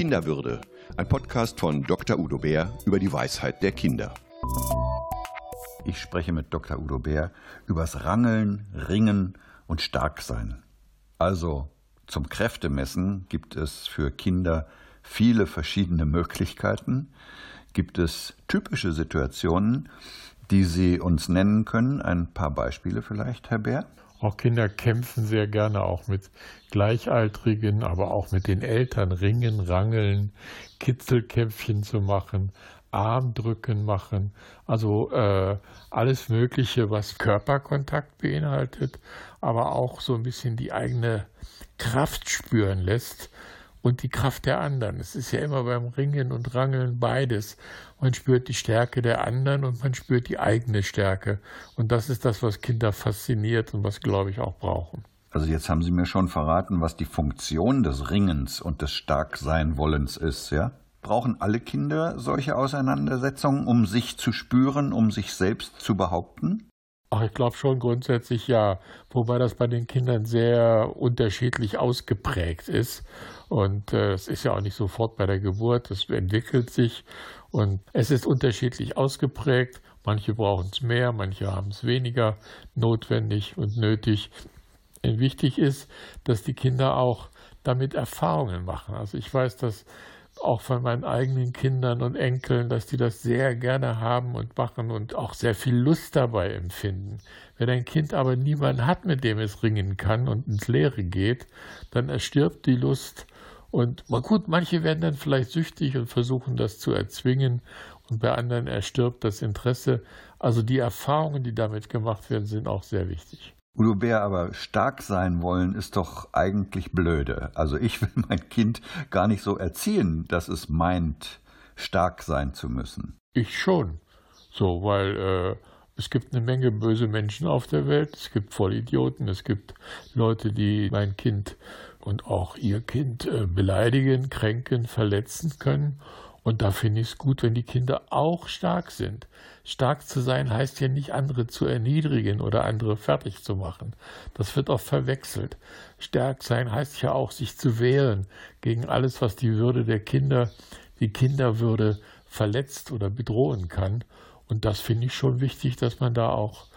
Kinderwürde, ein Podcast von Dr. Udo Bär über die Weisheit der Kinder. Ich spreche mit Dr. Udo Bär übers Rangeln, Ringen und Starksein. Also zum Kräftemessen gibt es für Kinder viele verschiedene Möglichkeiten. Gibt es typische Situationen, die Sie uns nennen können? Ein paar Beispiele vielleicht, Herr Bär? Auch Kinder kämpfen sehr gerne auch mit Gleichaltrigen, aber auch mit den Eltern ringen, rangeln, Kitzelkämpfchen zu machen, Armdrücken machen, also äh, alles Mögliche, was Körperkontakt beinhaltet, aber auch so ein bisschen die eigene Kraft spüren lässt und die Kraft der anderen. Es ist ja immer beim Ringen und Rangeln beides. Man spürt die Stärke der anderen und man spürt die eigene Stärke. Und das ist das, was Kinder fasziniert und was, glaube ich, auch brauchen. Also jetzt haben Sie mir schon verraten, was die Funktion des Ringens und des Starkseinwollens ist, ja? Brauchen alle Kinder solche Auseinandersetzungen, um sich zu spüren, um sich selbst zu behaupten? Ach, ich glaube schon grundsätzlich ja, wobei das bei den Kindern sehr unterschiedlich ausgeprägt ist. Und äh, es ist ja auch nicht sofort bei der Geburt, es entwickelt sich und es ist unterschiedlich ausgeprägt. Manche brauchen es mehr, manche haben es weniger notwendig und nötig. Und wichtig ist, dass die Kinder auch damit Erfahrungen machen. Also ich weiß, dass auch von meinen eigenen Kindern und Enkeln, dass die das sehr gerne haben und machen und auch sehr viel Lust dabei empfinden. Wenn ein Kind aber niemanden hat, mit dem es ringen kann und ins Leere geht, dann erstirbt die Lust. Und gut, manche werden dann vielleicht süchtig und versuchen das zu erzwingen und bei anderen erstirbt das Interesse. Also die Erfahrungen, die damit gemacht werden, sind auch sehr wichtig. Udo Bär, aber stark sein wollen ist doch eigentlich blöde. Also ich will mein Kind gar nicht so erziehen, dass es meint, stark sein zu müssen. Ich schon. So, weil äh, es gibt eine Menge böse Menschen auf der Welt. Es gibt Vollidioten. Es gibt Leute, die mein Kind und auch ihr Kind äh, beleidigen, kränken, verletzen können. Und da finde ich es gut, wenn die Kinder auch stark sind. Stark zu sein heißt ja nicht, andere zu erniedrigen oder andere fertig zu machen. Das wird auch verwechselt. Stark sein heißt ja auch, sich zu wehren gegen alles, was die Würde der Kinder, die Kinderwürde verletzt oder bedrohen kann. Und das finde ich schon wichtig, dass man da auch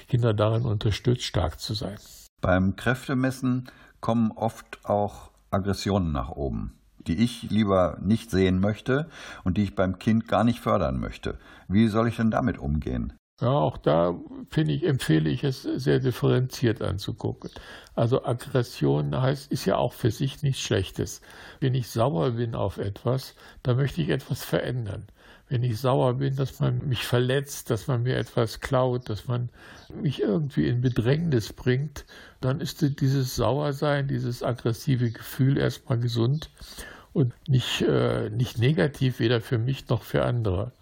die Kinder darin unterstützt, stark zu sein. Beim Kräftemessen kommen oft auch Aggressionen nach oben die ich lieber nicht sehen möchte und die ich beim Kind gar nicht fördern möchte. Wie soll ich denn damit umgehen? Ja, auch da finde ich, empfehle ich es sehr differenziert anzugucken. Also Aggression heißt, ist ja auch für sich nichts Schlechtes. Wenn ich sauer bin auf etwas, dann möchte ich etwas verändern. Wenn ich sauer bin, dass man mich verletzt, dass man mir etwas klaut, dass man mich irgendwie in Bedrängnis bringt, dann ist dieses Sauersein, dieses aggressive Gefühl erstmal gesund und nicht, äh, nicht negativ, weder für mich noch für andere.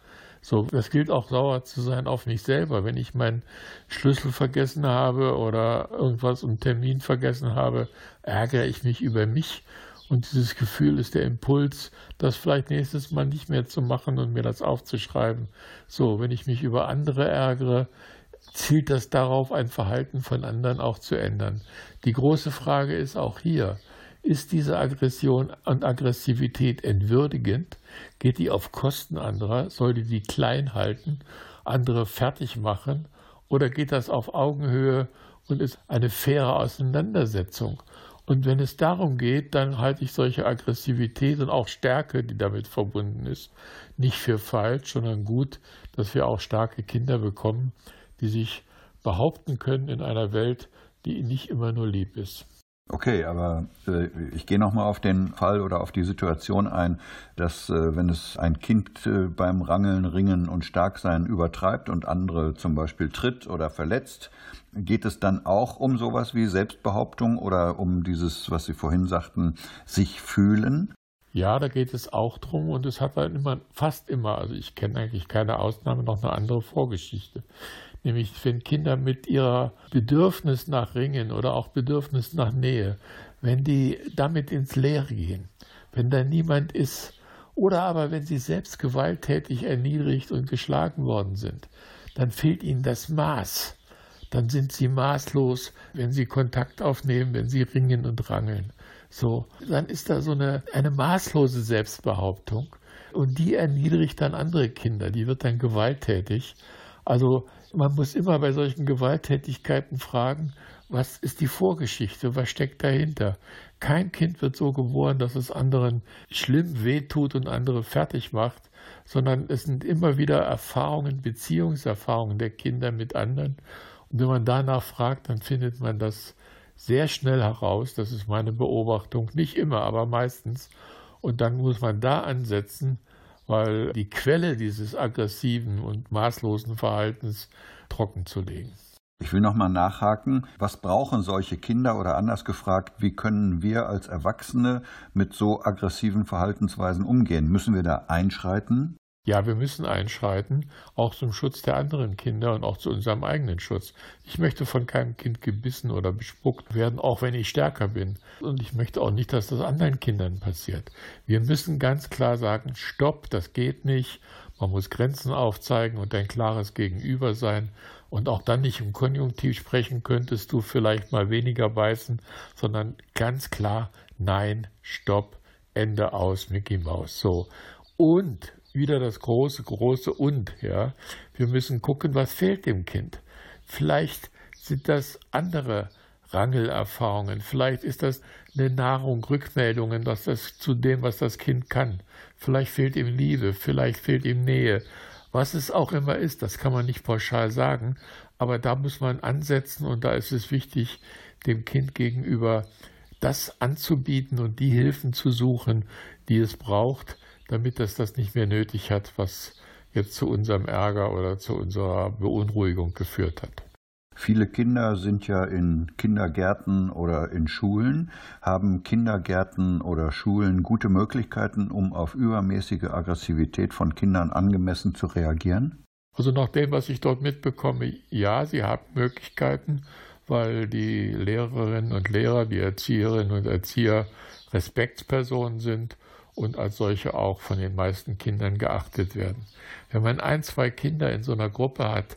So, das gilt auch sauer zu sein auf mich selber. Wenn ich meinen Schlüssel vergessen habe oder irgendwas im Termin vergessen habe, ärgere ich mich über mich. Und dieses Gefühl ist der Impuls, das vielleicht nächstes Mal nicht mehr zu machen und mir das aufzuschreiben. So, wenn ich mich über andere ärgere, zielt das darauf, ein Verhalten von anderen auch zu ändern. Die große Frage ist auch hier, ist diese Aggression und Aggressivität entwürdigend? Geht die auf Kosten anderer? Soll die die klein halten, andere fertig machen? Oder geht das auf Augenhöhe und ist eine faire Auseinandersetzung? Und wenn es darum geht, dann halte ich solche Aggressivität und auch Stärke, die damit verbunden ist, nicht für falsch, sondern gut, dass wir auch starke Kinder bekommen, die sich behaupten können in einer Welt, die nicht immer nur lieb ist. Okay, aber äh, ich gehe nochmal auf den Fall oder auf die Situation ein, dass äh, wenn es ein Kind äh, beim Rangeln, Ringen und Starksein übertreibt und andere zum Beispiel tritt oder verletzt, geht es dann auch um sowas wie Selbstbehauptung oder um dieses, was Sie vorhin sagten, sich fühlen? Ja, da geht es auch drum und es hat halt immer, fast immer, also ich kenne eigentlich keine Ausnahme, noch eine andere Vorgeschichte nämlich wenn Kinder mit ihrer Bedürfnis nach Ringen oder auch Bedürfnis nach Nähe, wenn die damit ins Leere gehen, wenn da niemand ist, oder aber wenn sie selbst gewalttätig erniedrigt und geschlagen worden sind, dann fehlt ihnen das Maß. Dann sind sie maßlos, wenn sie Kontakt aufnehmen, wenn sie ringen und rangeln. So, dann ist da so eine, eine maßlose Selbstbehauptung und die erniedrigt dann andere Kinder, die wird dann gewalttätig. Also man muss immer bei solchen Gewalttätigkeiten fragen, was ist die Vorgeschichte, was steckt dahinter? Kein Kind wird so geboren, dass es anderen schlimm wehtut und andere fertig macht, sondern es sind immer wieder Erfahrungen, Beziehungserfahrungen der Kinder mit anderen. Und wenn man danach fragt, dann findet man das sehr schnell heraus. Das ist meine Beobachtung. Nicht immer, aber meistens. Und dann muss man da ansetzen, weil die Quelle dieses aggressiven und maßlosen Verhaltens trocken zu legen. Ich will nochmal nachhaken, was brauchen solche Kinder oder anders gefragt, wie können wir als Erwachsene mit so aggressiven Verhaltensweisen umgehen? Müssen wir da einschreiten? Ja, wir müssen einschreiten, auch zum Schutz der anderen Kinder und auch zu unserem eigenen Schutz. Ich möchte von keinem Kind gebissen oder bespuckt werden, auch wenn ich stärker bin. Und ich möchte auch nicht, dass das anderen Kindern passiert. Wir müssen ganz klar sagen, stopp, das geht nicht. Man muss Grenzen aufzeigen und ein klares Gegenüber sein. Und auch dann nicht im Konjunktiv sprechen, könntest du vielleicht mal weniger beißen, sondern ganz klar, nein, stopp, Ende aus, Mickey Maus. So. Und wieder das große, große Und. Ja, wir müssen gucken, was fehlt dem Kind. Vielleicht sind das andere Rangelerfahrungen. Vielleicht ist das eine Nahrung, Rückmeldungen, dass das zu dem, was das Kind kann. Vielleicht fehlt ihm Liebe, vielleicht fehlt ihm Nähe. Was es auch immer ist, das kann man nicht pauschal sagen, aber da muss man ansetzen und da ist es wichtig, dem Kind gegenüber das anzubieten und die Hilfen zu suchen, die es braucht, damit es das nicht mehr nötig hat, was jetzt zu unserem Ärger oder zu unserer Beunruhigung geführt hat. Viele Kinder sind ja in Kindergärten oder in Schulen. Haben Kindergärten oder Schulen gute Möglichkeiten, um auf übermäßige Aggressivität von Kindern angemessen zu reagieren? Also nach dem, was ich dort mitbekomme, ja, sie haben Möglichkeiten, weil die Lehrerinnen und Lehrer, die Erzieherinnen und Erzieher Respektspersonen sind und als solche auch von den meisten Kindern geachtet werden. Wenn man ein, zwei Kinder in so einer Gruppe hat,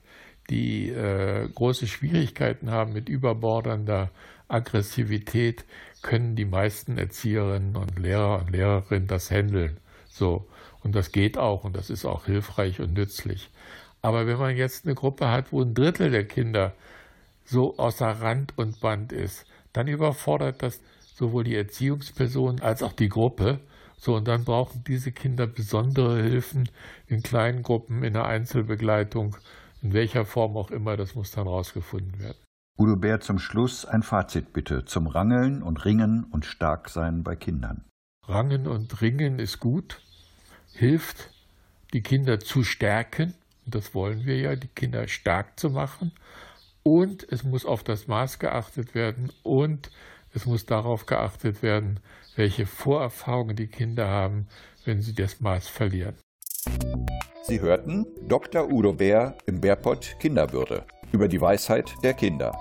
die äh, große Schwierigkeiten haben mit überbordernder Aggressivität, können die meisten Erzieherinnen und Lehrer und Lehrerinnen das handeln. So. Und das geht auch und das ist auch hilfreich und nützlich. Aber wenn man jetzt eine Gruppe hat, wo ein Drittel der Kinder so außer Rand und Band ist, dann überfordert das sowohl die Erziehungsperson als auch die Gruppe so, und dann brauchen diese Kinder besondere Hilfen in kleinen Gruppen, in der Einzelbegleitung, in welcher Form auch immer, das muss dann rausgefunden werden. Udo Bär, zum Schluss ein Fazit bitte zum Rangeln und Ringen und Starksein bei Kindern. Rangen und Ringen ist gut, hilft, die Kinder zu stärken, und das wollen wir ja, die Kinder stark zu machen, und es muss auf das Maß geachtet werden und es muss darauf geachtet werden, welche Vorerfahrungen die Kinder haben, wenn sie das Maß verlieren. Sie hörten Dr. Udo Bär im Bärpott Kinderwürde über die Weisheit der Kinder.